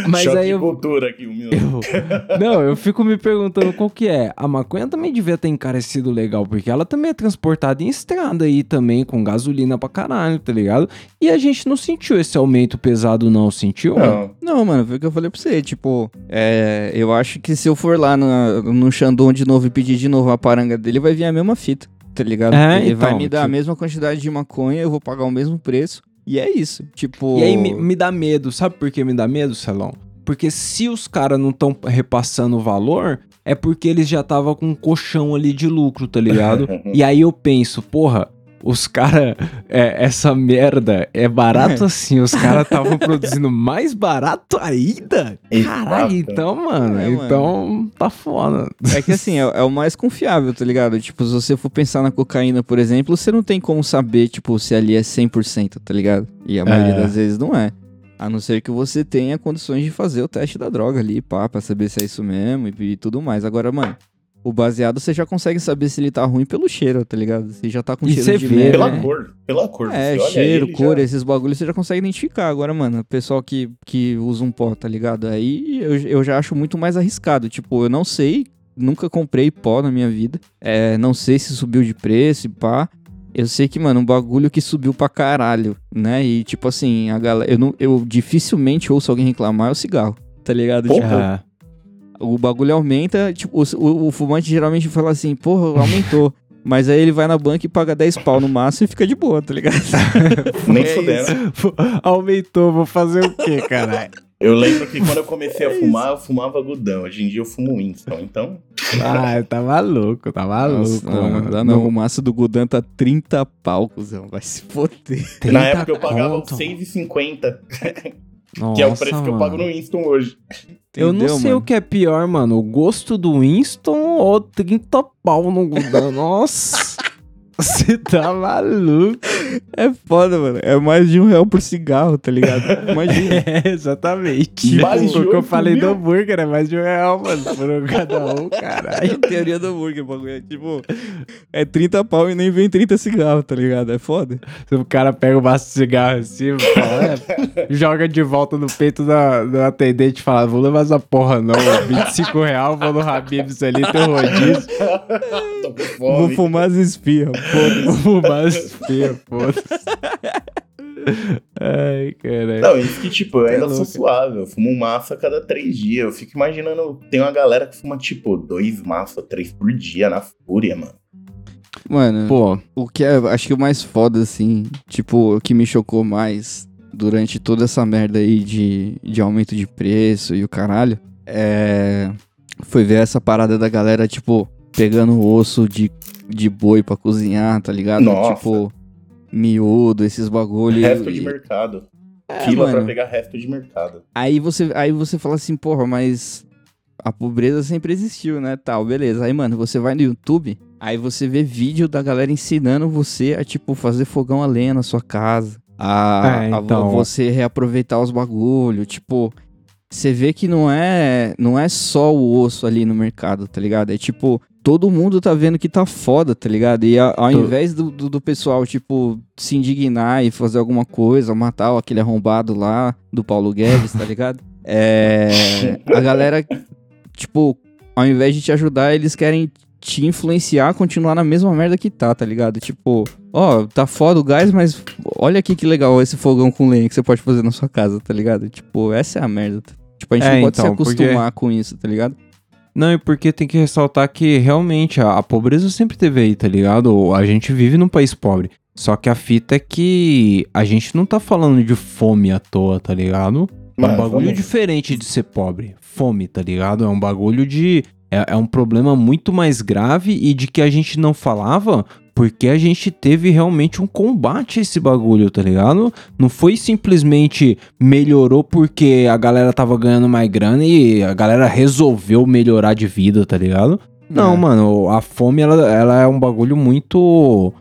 Mas Choque aí eu, cultura aqui, um eu- Não, eu fico me perguntando qual que é. A maconha também devia ter encarecido legal, porque ela também é transportada em estrada aí também, com gasolina pra caralho, tá ligado? E a gente não sentiu esse aumento pesado, não, sentiu? Não. Não, mano, foi o que eu falei pra você, tipo, é, eu acho que se eu for lá na- no Xandão de novo e pedir de novo a paranga dele, vai vir a mesma fita, tá ligado? É, Ele vai então, me dar a tipo- mesma quantidade de maconha, eu vou pagar o mesmo preço, e é isso, tipo... E aí me, me dá medo, sabe por que me dá medo, Celão? Porque se os caras não estão repassando o valor, é porque eles já estavam com um colchão ali de lucro, tá ligado? [laughs] e aí eu penso, porra, os caras, essa merda é barato assim, os caras [laughs] estavam produzindo mais barato ainda? Caralho, então, mano, É, mano. então tá foda. É que assim, é, é o mais confiável, tá ligado? Tipo, se você for pensar na cocaína, por exemplo, você não tem como saber, tipo, se ali é 100%, tá ligado? E a maioria É. das vezes não é. A não ser que você tenha condições de fazer o teste da droga ali, pá, pra saber se é isso mesmo e, e tudo mais. Agora, mano, o baseado você já consegue saber se ele tá ruim pelo cheiro, tá ligado? Você já tá com E cheiro você de vê, merda. Pela né? cor, pela cor. É, cheiro, cor, já- esses bagulhos você já consegue identificar. Agora, mano, o pessoal que, que usa um pó, tá ligado? Aí eu, eu já acho muito mais arriscado. Tipo, eu não sei, nunca comprei pó na minha vida. É, não sei se subiu de preço e pá. Eu sei que, mano, um bagulho que subiu pra caralho, né? E, tipo assim, a galera. Eu, não, eu dificilmente ouço alguém reclamar é o cigarro, tá ligado? Porra. Tipo, É. o bagulho aumenta, tipo, o, o, fumante geralmente fala assim, porra, aumentou. [laughs] Mas aí ele vai na banca e paga 10 pau no máximo e fica de boa, tá ligado? [laughs] Nem É fudendo. Aumentou, vou fazer o quê, caralho? Eu lembro que quando eu comecei a [laughs] fumar, eu fumava Gudão. Hoje em dia eu fumo Winston. Então, Ah, tá maluco, tá maluco. Nossa, não, mano. não dá não. O maço do Gudan tá 30 pau, cuzão. Vai se foder. na 30 época eu pagava conto. 6,50, Nossa, que é o preço que eu pago mano. no Winston hoje. Eu não Entendeu, sei mano? o que é pior, mano. O gosto do Winston ou 30 pau no Gudan. [laughs] Nossa. Você tá maluco. É foda, mano. É mais de um real por cigarro, tá ligado? Imagina. [laughs] É, exatamente. Mais de o que eu falei mil. do hambúrguer é mais de um real, mano. Por cada um, [laughs] caralho. Teoria do hambúrguer, bagulho. É tipo, é 30 pau e nem vem 30 cigarros, tá ligado? É foda. O cara pega o maço de cigarro assim, fala, é, joga de volta no peito da, do atendente e fala: Vou levar essa porra não, 25 real, vou no Habib's ali, tem um rodízio, [laughs] Tô com Vou fumar as espirras, foda. vou fumar as feias, foda-se. [laughs] Ai, caralho. Não, isso que, tipo, eu É ainda sou louco. suave. Eu fumo um maço a cada três dias. Eu fico imaginando, tem uma galera que fuma, tipo, dois maços, três por dia na fúria, mano. Mano, Pô, o que é, acho que o mais foda, assim, tipo, o que me chocou mais durante toda essa merda aí de, de aumento de preço e o caralho, é. Foi ver essa parada da galera, tipo, pegando o osso de, de boi pra cozinhar, tá ligado? Nossa. Tipo, miúdo, esses bagulho. resto e- de mercado. É, pra pegar resto de mercado. Aí você, aí você fala assim, porra, mas a pobreza sempre existiu, né? Tal, beleza. Aí, mano, você vai no YouTube, aí você vê vídeo da galera ensinando você a, tipo, fazer fogão a lenha na sua casa. A, É, a então. você reaproveitar os bagulho, tipo... Você vê que não é, não é só o osso ali no mercado, tá ligado? É tipo, todo mundo tá vendo que tá foda, tá ligado? E a- ao Tô- invés do, do, do pessoal, tipo, se indignar e fazer alguma coisa, matar aquele arrombado lá do Paulo Guedes, tá ligado? [laughs] É. A galera, tipo, ao invés de te ajudar, eles querem te influenciar a continuar na mesma merda que tá, tá ligado? Tipo, ó, tá foda o gás, mas olha aqui que legal esse fogão com lenha que você pode fazer na sua casa, tá ligado? Tipo, essa é a merda. tá? Tipo, a gente É, não pode se então, porque- acostumar com isso, tá ligado? Não, e porque tem que ressaltar que realmente a, a pobreza sempre teve aí, tá ligado? A gente vive num país pobre. Só que a fita é que a gente não tá falando de fome à toa, tá ligado? É um bagulho diferente de ser pobre. Fome, tá ligado? É um bagulho de. É, é um problema muito mais grave e de que a gente não falava porque a gente teve realmente um combate a esse bagulho, tá ligado? Não foi simplesmente melhorou porque a galera tava ganhando mais grana e a galera resolveu melhorar de vida, tá ligado? Não, É. mano, a fome ela, ela é um bagulho muito.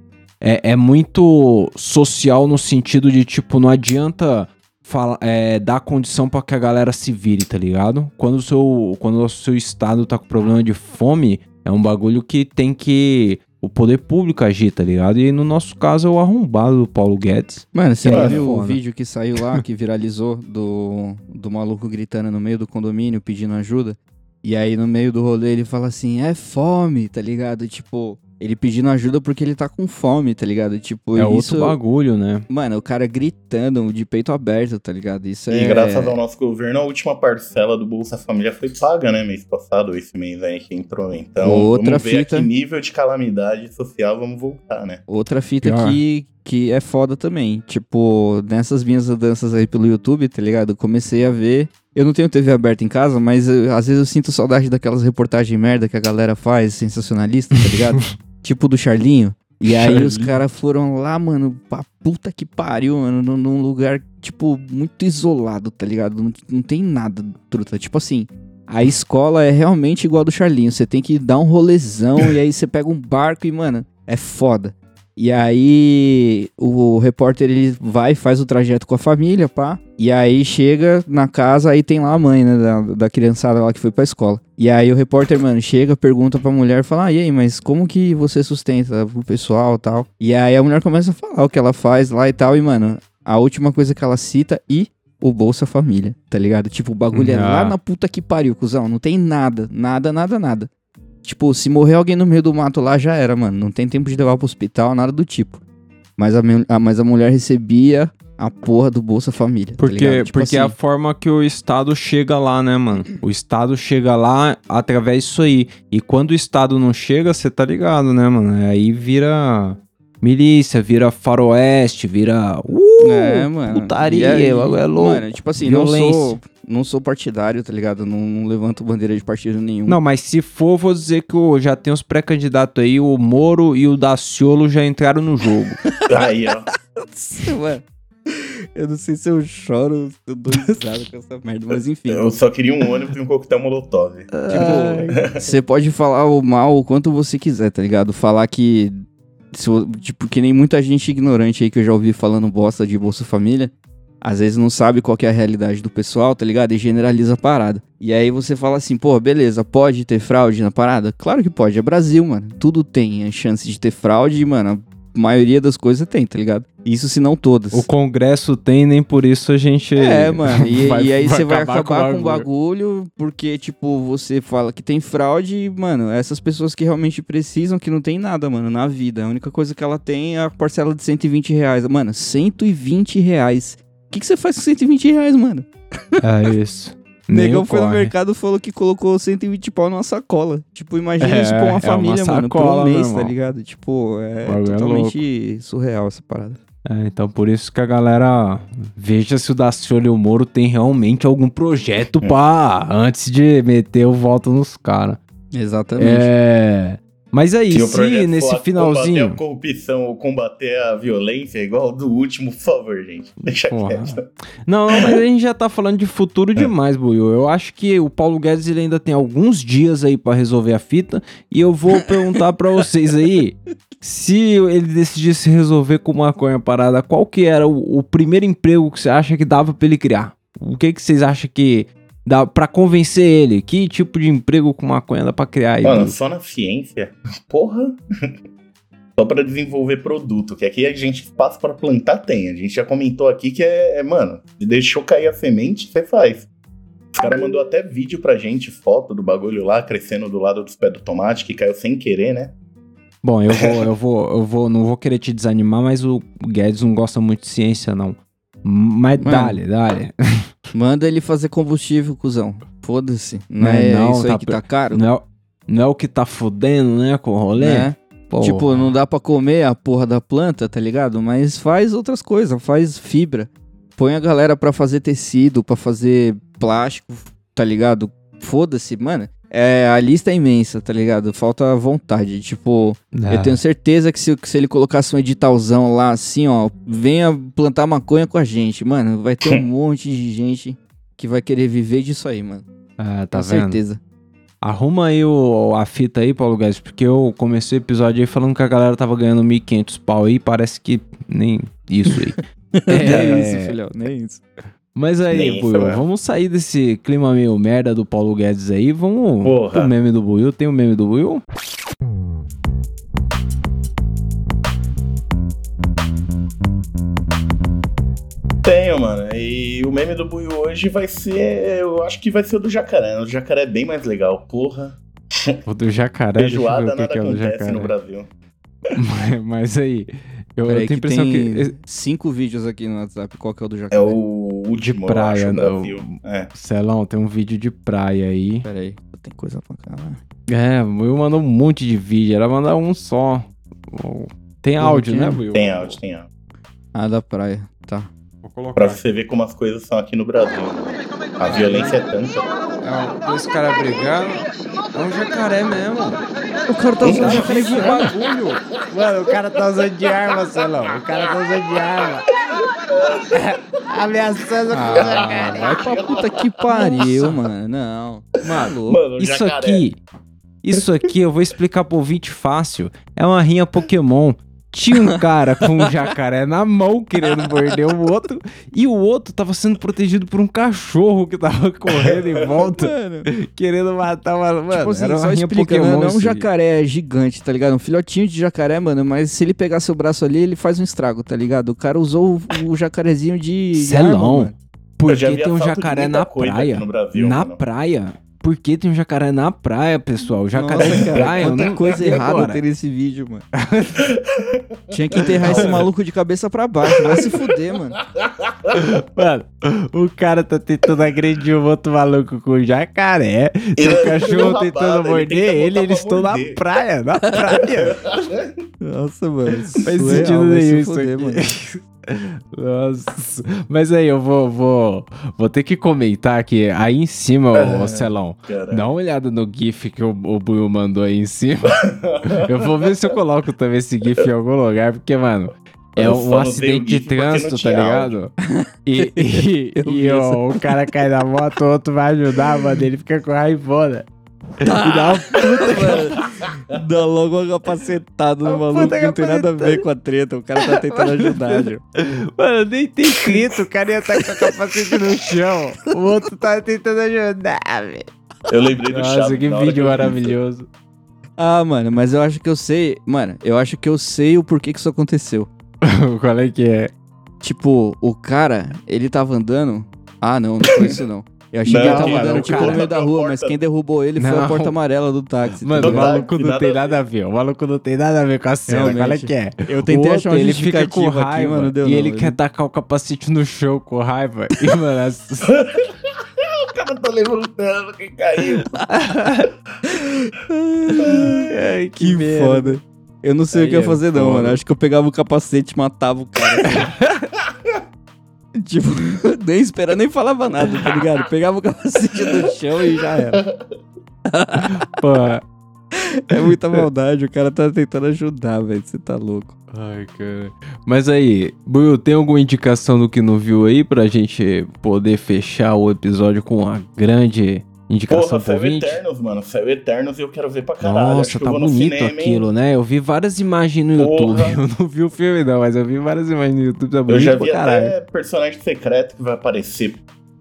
É, é muito social no sentido de, tipo, não adianta fala, é, dar condição pra que a galera se vire, tá ligado? Quando o, seu, quando o seu estado tá com problema de fome, é um bagulho que tem que o poder público agir, tá ligado? E no nosso caso é o arrombado do Paulo Guedes. Mano, você É, não viu o vídeo que saiu lá, que viralizou, do, do maluco gritando no meio do condomínio pedindo ajuda? E aí no meio do rolê ele fala assim, é fome, tá ligado? Tipo, ele pedindo ajuda porque ele tá com fome, tá ligado? Tipo, é isso... outro bagulho, né? Mano, o cara gritando de peito aberto, tá ligado? Isso é... E graças ao nosso governo, a última parcela do Bolsa Família foi paga, né? Mês passado, esse mês aí que entrou. Então, Outra vamos ver fita. a que nível de calamidade social vamos voltar, né? Outra fita Pior. que, que é foda também. Tipo, nessas minhas andanças aí pelo YouTube, tá ligado? Eu comecei a ver. Eu não tenho TV aberta em casa, mas eu- às vezes eu sinto saudade daquelas reportagens merda que a galera faz, sensacionalista, tá ligado? [laughs] tipo do Charlinho. E aí os caras foram lá, mano, pra puta que pariu, mano, num, num lugar, tipo, muito isolado, tá ligado? Não, não tem nada, truta. Tipo assim, a escola é realmente igual a do Charlinho. Você tem que dar um rolezão [laughs] e aí você pega um barco e, mano, é foda. E aí o repórter ele vai, faz o trajeto com a família, pá. E aí chega na casa, aí tem lá a mãe, né, da, da criançada lá que foi pra escola. E aí o repórter, mano, chega, pergunta pra mulher, fala, ah, e aí, mas como que você sustenta o pessoal e tal? E aí a mulher começa a falar o que ela faz lá e tal. E, mano, a última coisa que ela cita e o Bolsa Família, tá ligado? Tipo, o bagulho é lá Ah. na puta que pariu, cuzão. Não tem nada, nada, nada, nada. Tipo, se morrer alguém no meio do mato lá, já era, mano. Não tem tempo de levar pro hospital, nada do tipo. Mas a, a- mas a mulher recebia a porra do Bolsa Família. tá Porque, ligado? Tipo porque é a assim, forma que o Estado chega lá, né, mano? O Estado chega lá através disso aí. E quando o Estado não chega, você tá ligado, né, mano? Aí vira milícia, vira faroeste, vira. Uh, É, mano. Putaria, aí, é louco. Mano, tipo assim, não Violência. sou, não sou partidário, tá ligado? Não, não levanto bandeira de partido nenhum. Não, mas se for, vou dizer que já tem os pré-candidatos aí, o Moro e o Daciolo já entraram no jogo. [laughs] Aí, ó. Mano, eu não sei se eu choro, eu dou risada com essa merda, mas enfim. Eu só queria um ônibus e um coquetel molotov. Tipo, [laughs] você pode falar o mal o quanto você quiser, tá ligado? Falar que. se tipo, que nem muita gente ignorante aí que eu já ouvi falando bosta de Bolsa Família. Às vezes não sabe qual é a realidade do pessoal, tá ligado? E generaliza a parada. E aí você fala assim, pô, beleza, pode ter fraude na parada? Claro que pode, é Brasil, mano. Tudo tem a chance de ter fraude e, mano, a maioria das coisas tem, tá ligado? Isso se não todas. O Congresso tem, nem por isso a gente. É, mano. E, [laughs] vai- e aí vai você vai acabar acabar, com o bagulho, porque, tipo, você fala que tem fraude e, mano, essas pessoas que realmente precisam, que não tem nada, mano, na vida. A única coisa que ela tem é a parcela de 120 reais. Mano, 120 reais. O que, que você faz com 120 reais, mano? É isso. [laughs] Negão foi no ocorre. mercado e falou que colocou 120 pau numa sacola. Tipo, imagina É, isso pra é uma uma família, mano, por sacola, um mês, tá ligado? Tipo, é é totalmente surreal essa parada. É, então por isso que a galera veja se o Daciolo e o Moro tem realmente algum projeto pra antes de meter o voto nos caras. Exatamente. É. Mas aí, Se nesse for Combater a finalzinho. corrupção ou combater a violência, igual do último, por favor, gente. Deixa quieto. Não, não, mas a gente já tá falando de futuro É. demais, Buiu. Eu acho que o Paulo Guedes ele ainda tem alguns dias aí pra resolver a fita. E eu vou perguntar pra vocês aí. Se ele decidisse resolver com maconha parada, qual que era o, o primeiro emprego que você acha que dava pra ele criar? O que que vocês acham que dá pra convencer ele? Que tipo de emprego com maconha dá pra criar aí? Mano, só na ciência? [laughs] Porra. Só pra desenvolver produto, que aqui a gente espaço pra plantar tem. A gente já comentou aqui que é, é, mano, deixou cair a semente, você faz. Os cara mandou até vídeo pra gente, foto do bagulho lá, crescendo do lado dos pés do tomate, que caiu sem querer, né? Bom, eu vou, [laughs] eu vou, eu vou, não vou querer te desanimar, mas o Guedes não gosta muito de ciência, não. Mas Mano. dale, dale. Manda ele fazer combustível, cuzão. Foda-se. Não, é é não, isso aí tá que tá caro? Não é, não é o que tá fudendo, né, com o rolê? né? Porra. Tipo, não dá pra comer a porra da planta, tá ligado? Mas faz outras coisas, faz fibra. Põe a galera pra fazer tecido, pra fazer plástico, tá ligado? Foda-se, mano. É, a lista é imensa, tá ligado? Falta vontade. Tipo, É. eu tenho certeza que se, que se ele colocasse um editalzão lá, assim, ó, venha plantar maconha com a gente, mano, vai ter um [laughs] monte de gente que vai querer viver disso aí, mano. É, tá com vendo? certeza. Arruma aí o, a fita aí, Paulo Guedes, porque eu comecei o episódio aí falando que a galera tava ganhando 1.500 pau aí, parece que nem isso aí. Nem [laughs] [laughs] isso, filhão, nem isso. Mas aí, Buiu, é. vamos sair desse clima meio merda do Paulo Guedes aí, vamos Porra. pro meme do Buiu. Tem o meme do Buiu? Tenho, mano. E o meme do Buiu hoje vai ser. Eu acho que vai ser o do jacaré. O jacaré é bem mais legal. Porra. O do jacaré, eu Feijoada, o que, nada que é o acontece jacaré. no Brasil. [laughs] Mas, mas aí, eu, eu Peraí tenho a que impressão tem que... cinco vídeos aqui no WhatsApp. Qual que é o do É jacaré? O último, praia, eu acho, né? É. Celão, tem um vídeo de praia aí. Peraí, tem coisa pra caralho. É, o Will mandou um monte de vídeo, era mandar um só. Tem áudio, né, Will? Tem áudio, tem áudio. Ah, da praia. Tá. Vou colocar. Pra você ver como as coisas são aqui no Brasil. A violência é tanta. É, dois caras brigando. É um jacaré mesmo. O cara tá usando jacaré de bagulho. Mano, o cara tá usando de arma, Celão. O cara tá usando de arma. [laughs] Ameaçando Ah, vai pra puta que pariu, mano. Não. Maluco. Mano, o Isso jacaré. aqui, isso aqui eu vou explicar pro ouvinte fácil. É uma rinha Pokémon. Tinha um cara com um jacaré na mão querendo morder o outro e o outro tava sendo protegido por um cachorro que tava [laughs] correndo em volta Mano, querendo matar uma. Mano, tipo assim, era uma explica, Pokémon. né? Não é um jacaré gigante, tá ligado? Um filhotinho de jacaré, mano, mas se ele pegar seu braço ali, ele faz um estrago, tá ligado? O cara usou o, o jacarezinho de. Celão. Eu já Porque tem um jacaré na praia. Brasil, na mano. praia. Por que tem um jacaré na praia, pessoal? Jacaré Nossa, de cara, praia, quanta não coisa errada tem nesse vídeo, mano. [laughs] Tinha que enterrar esse maluco de cabeça pra baixo. Vai se fuder, mano. [laughs] Mano, o cara tá tentando agredir um outro maluco com jacaré. Tem Ele o é cachorro rabada, tentando ele morder ele, pra eles estão na praia, na praia. Nossa, mano. Não faz surreal, sentido nenhum isso fuder, aqui. mano. Nossa. Mas aí, eu vou, vou, vou ter que comentar que aí em cima, ô [laughs] Celão, dá uma olhada no GIF que o, o Buiu mandou aí em cima. [laughs] eu vou ver se eu coloco também esse GIF em algum lugar, porque, mano. É Eu um acidente de trânsito, tá ligado? [laughs] E, e, e vi ó, o cara cai na moto, o outro vai ajudar, mano. Ele fica com raivona. E dá uma Mano, dá logo uma capacetada no maluco puta que não tem nada a ver com a treta. O cara tá tentando ajudar, Gil. Mano, nem tem escrito, o cara ia estar com a capacete no chão. O outro tá tentando ajudar, velho. Eu lembrei do Nossa, Chaves que vídeo vi isso. maravilhoso. Ah, mano, mas eu acho que eu sei. Mano, eu acho que eu sei o porquê que isso aconteceu. [laughs] Qual é que é? Tipo, o cara, ele tava andando. Ah, não, não foi isso não. Eu achei que Não, ele tava andando o tipo no meio da rua, mas quem derrubou ele foi a Não. porta amarela do táxi. Mano, tá o Não maluco não tem nada a ver. O maluco não tem nada a ver com a cena. Qual é Realmente. que é? Eu tentei O achar outro, ele fica com justificativa aqui, raiva mano, deu e não, ele quer tacar o capacete no chão com raiva. [laughs] E, mano, as- [laughs] O cara tá levantando, quem caiu. [laughs] Ai, Que merda. foda. Eu não sei Aí o que ia é fazer, não, mano. Acho que eu pegava o capacete e matava o cara. [laughs] tipo, [laughs] nem esperava, nem falava nada, tá ligado? Pegava o capacete do chão e já era. [laughs] Porra. É muita maldade, o cara tá tentando ajudar, velho. Você tá louco. Ai, cara. Mas aí, Buiu, tem alguma indicação do que não viu aí pra gente poder fechar o episódio com uma grande indicação Porra, saiu ouvinte? Eternos, mano. Saiu Eternos e eu quero ver pra caralho. Nossa, tá eu bonito cinema, aquilo, né? Eu vi várias imagens no Porra. YouTube. [laughs] Eu não vi o filme, não, mas eu vi várias imagens no YouTube. Tá Eu bonito já pra vi até personagem secreto que vai aparecer.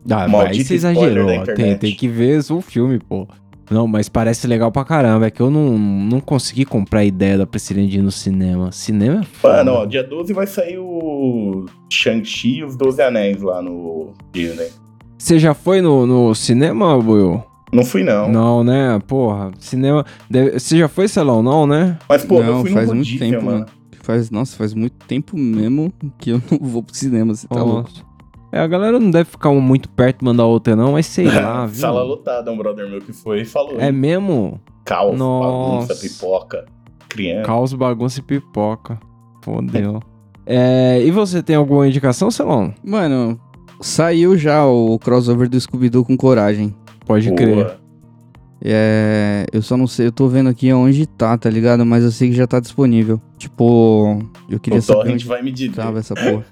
Ah, mas você exagerou. Tem, tem que ver o filme, pô. Não, mas parece legal pra caramba. É que eu não, não consegui comprar a ideia da Priscila de ir no cinema. Cinema é foda. Mano, ó, dia 12 vai sair o Shang-Chi e os 12 Anéis lá no Disney. Você já foi no, no cinema, Buiu? Não fui, não. Não, né? Porra, cinema. deve- Você já foi, Celão? Não, né? Mas, pô, eu não, fui no faz muito rodízio, tempo, mano. mano. Faz, nossa, faz muito tempo mesmo que eu [laughs] não vou pro cinema, você tá louco. Nossa. É, a galera não deve ficar um muito perto uma da outra, não, mas sei lá, [laughs] viu? Sala lotada, um brother meu que foi e falou. É mesmo? Caos, Nossa. bagunça, pipoca, criança. Caos, bagunça e pipoca. Fodeu. [laughs] É, e você tem alguma indicação, Celão? Mano, saiu já o crossover do Scooby-Doo com coragem. Pode Boa. crer. É. Eu só não sei, eu tô vendo aqui onde tá, tá ligado? Mas eu sei que já tá disponível. Tipo, eu queria O saber Torrent onde vai me dizer. tava essa porra.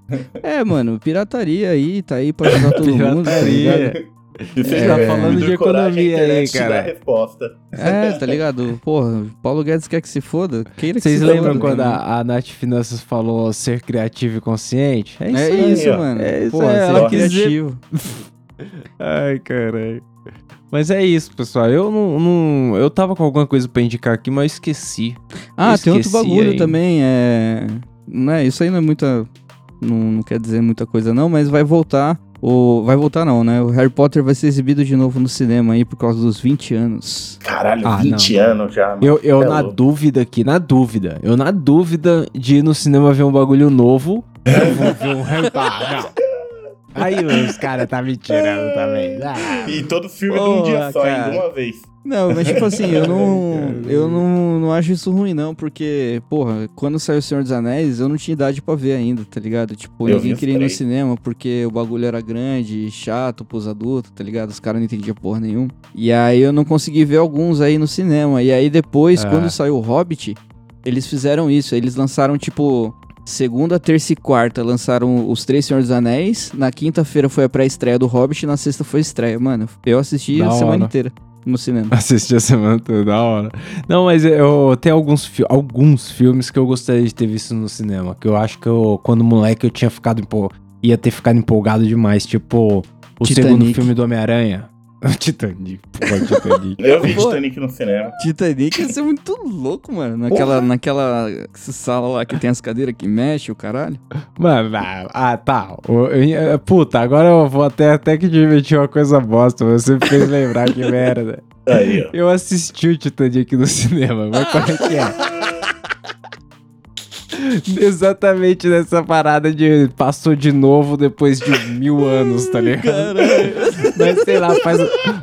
É, mano, pirataria aí, tá aí pra ajudar [laughs] todo mundo, tá ligado? Pirataria. Você É, já tá falando de economia aí, cara. resposta. É, tá ligado? Porra, Paulo Guedes quer que se foda. Queira que Vocês se lembram foda, quando também. a, a Nath Finanças falou ser criativo e consciente? É isso É aí. isso, ó. mano. É isso Porra, aí, ser ela quis dizer- criativo. [laughs] Ai, caralho. Mas é isso, pessoal. Eu não, não- Eu tava com alguma coisa pra indicar aqui, mas eu esqueci. Ah, Eu tem outro esqueci bagulho aí. também, é... Não é, isso aí não é muita... Não, não quer dizer muita coisa não, mas vai voltar... O... Vai voltar não, né? O Harry Potter vai ser exibido de novo no cinema aí por causa dos 20 anos. Caralho, Ah, 20 não. anos já, mano. Eu, eu É na louco. dúvida aqui, na dúvida. Eu na dúvida de ir no cinema ver um bagulho novo. Eu vou ver um Harry Potter. Não. Aí os caras tá me tirando também. Ah. E todo filme de um dia só, hein, cara. de uma vez. Não, mas tipo assim, eu não, eu não, não acho isso ruim não, porque, porra, quando saiu O Senhor dos Anéis, eu não tinha idade pra ver ainda, tá ligado? Tipo, Eu ninguém queria ir no cinema porque o bagulho era grande, e chato pros adultos, tá ligado? Os caras não entendiam porra nenhuma. E aí eu não consegui ver alguns aí no cinema. E aí depois, É. quando saiu o Hobbit, eles fizeram isso, eles lançaram tipo... Segunda, terça e quarta lançaram os três Senhor dos Anéis. Na quinta-feira foi a pré-estreia do Hobbit. E na sexta foi a estreia. Mano, eu assisti Da a semana hora. inteira no cinema. [laughs] Assisti a semana toda, da hora. Não, mas eu tenho alguns, fi- alguns filmes que eu gostaria de ter visto no cinema. Que eu acho que eu, quando moleque, eu tinha ficado empol... ia ter ficado empolgado demais. Tipo, o Titanic. segundo filme do Homem-Aranha. [laughs] Titanic. Pô, Titanic. Eu vi Pô. Titanic no cinema. Titanic ia ser muito louco, mano. Naquela, naquela sala lá que tem as cadeiras que mexe, o caralho. Mano, ah, ah, tá. Puta, agora eu vou até, até que divertir uma coisa bosta. Você me fez lembrar que merda. [laughs] Aí, ó. Eu assisti o Titanic no cinema, mas qual é que é? [laughs] Exatamente nessa parada de passou de novo depois de mil anos, tá ligado? Mas sei lá, faz.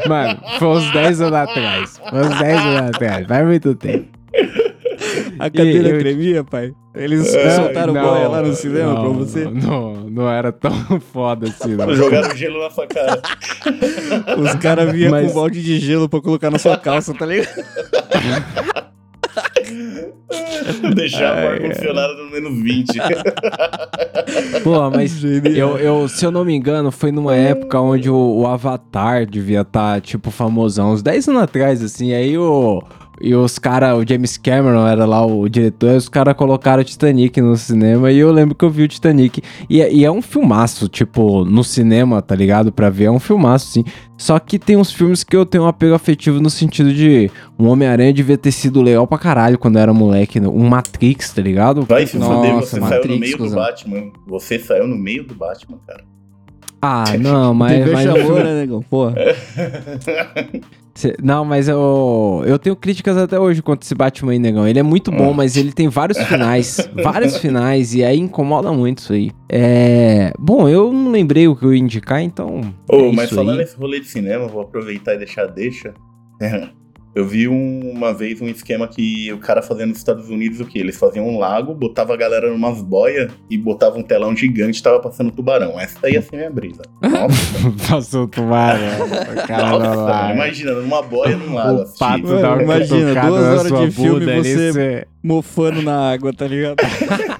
Mano, foi uns 10 anos atrás. Foi uns 10 anos atrás, faz muito tempo. A cadeira eu- tremia, pai. Eles É, soltaram Não, boia lá no cinema não, pra você. Não, não era tão foda assim, não. Jogaram gelo na sua cara. Os caras vinham Mas- com um balde de gelo pra colocar na sua calça, tá ligado? [laughs] [laughs] Deixar o ar-condicionado no menos 20. [laughs] Pô, mas eu, eu, se eu não me engano, foi numa época onde o, o Avatar devia estar, tipo, famosão. Uns 10 anos atrás, assim. Aí o. E os caras, o James Cameron era lá o diretor, e os caras colocaram Titanic no cinema. E eu lembro que eu vi o Titanic. E, é- e é um filmaço, tipo, no cinema, tá ligado? Pra ver, é um filmaço, sim. Só que tem uns filmes que eu tenho um apego afetivo no sentido de. Um Homem-Aranha devia ter sido legal pra caralho quando era moleque. né? Um Matrix, tá ligado? Vai se fuder, você saiu no Matrix, meio do cuzão. Batman. Você saiu no meio do Batman, cara. Ah, [laughs] não, mas. Mas chamou, né, negão? Porra. [laughs] Cê- Não, mas eu, eu tenho críticas até hoje contra esse Batman aí, negão. Ele é muito bom, mas ele tem vários finais. [laughs] vários finais, e aí incomoda muito isso aí. É. Bom, eu não lembrei o que eu ia indicar, então. Ô, é mas falando aí. nesse rolê de cinema, vou aproveitar e deixar deixa. [laughs] Eu vi um- uma vez um esquema que o cara fazia nos Estados Unidos o que? Eles faziam um lago, botava a galera numas boias e botava um telão gigante e tava passando tubarão. Essa aí ia ser minha brisa. [laughs] Nossa, Passou o tubarão. nossa imagina, numa boia num lago. O assistir. pato imagina, duas horas de filme, você- cê- Mofando na água, tá ligado? [laughs]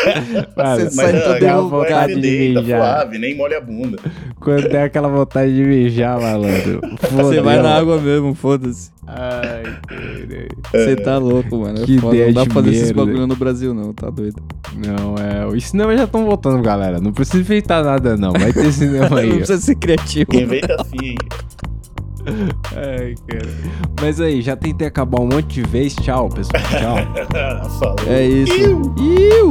[laughs] Mano, Você sai não, todo vontade de mijar. suave, nem molha a bunda. Quando der aquela vontade de mijar, malandro. Você vai na água mesmo, foda-se. Ai. Você tá louco, mano. É Que foda. Não dá pra fazer esses bagulho no Brasil, não. Tá doido. Não, é. Os cinemas já estão voltando, galera. Não precisa enfeitar nada, não. Vai ter cinema [laughs] não aí. ó. precisa ser criativo. Inventa assim. Ai, cara. Mas aí, já tentei acabar um monte de vez. Tchau, pessoal. Tchau. [laughs] É isso. Iu!